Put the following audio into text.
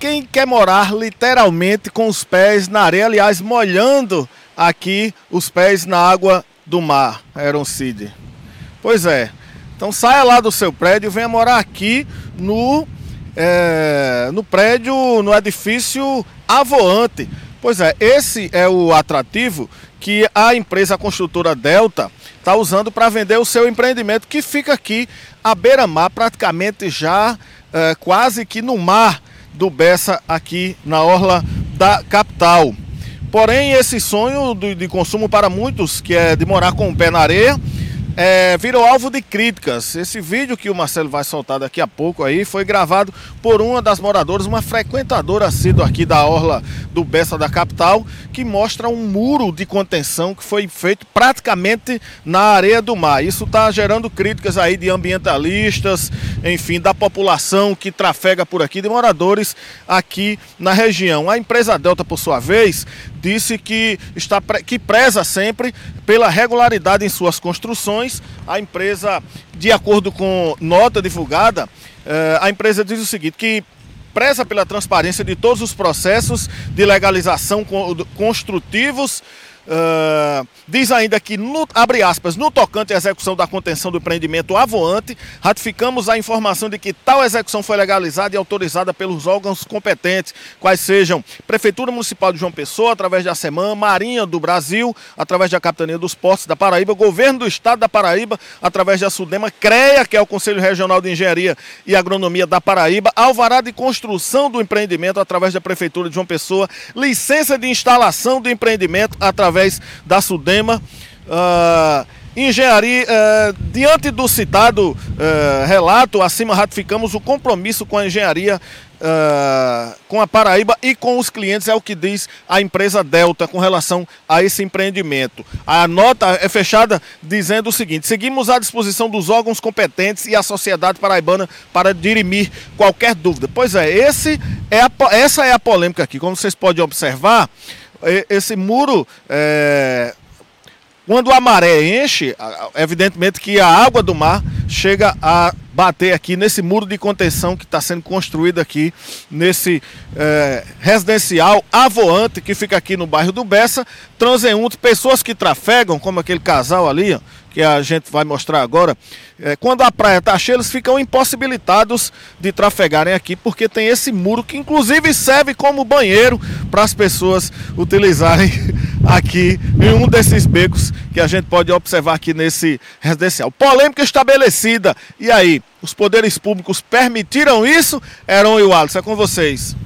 quem quer morar literalmente com os pés na areia, aliás, molhando aqui os pés na água do mar, Aaron Cid. Pois é. Então saia lá do seu prédio e venha morar aqui no, é, no prédio, no edifício Avoante. Pois é, esse é o atrativo que a empresa construtora Delta está usando para vender o seu empreendimento que fica aqui à beira-mar, praticamente já é, quase que no mar do Bessa, aqui na orla da capital. Porém, esse sonho de consumo para muitos, que é de morar com o pé na areia, é, virou alvo de críticas. Esse vídeo que o Marcelo vai soltar daqui a pouco aí foi gravado por uma das moradoras, uma frequentadora assídua aqui da orla do Bessa da capital, que mostra um muro de contenção que foi feito praticamente na areia do mar. Isso está gerando críticas aí de ambientalistas, enfim, da população que trafega por aqui, de moradores aqui na região. A empresa Delta, por sua vez, disse que, está, que preza sempre pela regularidade em suas construções. A empresa, de acordo com nota divulgada, eh, a empresa diz o seguinte, que preza pela transparência de todos os processos de legalização construtivos Uh, diz ainda que, no, abre aspas, no tocante à execução da contenção do empreendimento avoante, ratificamos a informação de que tal execução foi legalizada e autorizada pelos órgãos competentes, quais sejam Prefeitura Municipal de João Pessoa, através da SEMAN, Marinha do Brasil, através da Capitania dos Portos da Paraíba, Governo do Estado da Paraíba, através da SUDEMA, CREA, que é o Conselho Regional de Engenharia e Agronomia da Paraíba, Alvará de Construção do Empreendimento, através da Prefeitura de João Pessoa, licença de instalação do empreendimento, através através da Sudema. Uh, engenharia, uh, diante do citado uh, relato, acima ratificamos o compromisso com a engenharia, uh, com a Paraíba e com os clientes, é o que diz a empresa Delta com relação a esse empreendimento. A nota é fechada dizendo o seguinte: seguimos à disposição dos órgãos competentes e a sociedade paraibana para dirimir qualquer dúvida. Pois é, esse é a, essa é a polêmica aqui. Como vocês podem observar, esse muro, é, quando a maré enche, evidentemente que a água do mar chega a bater aqui nesse muro de contenção que está sendo construído aqui nesse é, residencial avoante que fica aqui no bairro do Bessa. Transeuntes, pessoas que trafegam, como aquele casal ali, ó, que a gente vai mostrar agora, é, quando a praia está cheia, eles ficam impossibilitados de trafegarem aqui, porque tem esse muro que inclusive serve como banheiro para as pessoas utilizarem aqui em um desses becos que a gente pode observar aqui nesse residencial. Polêmica estabelecida. E aí, os poderes públicos permitiram isso? Heron e Wallace, é com vocês.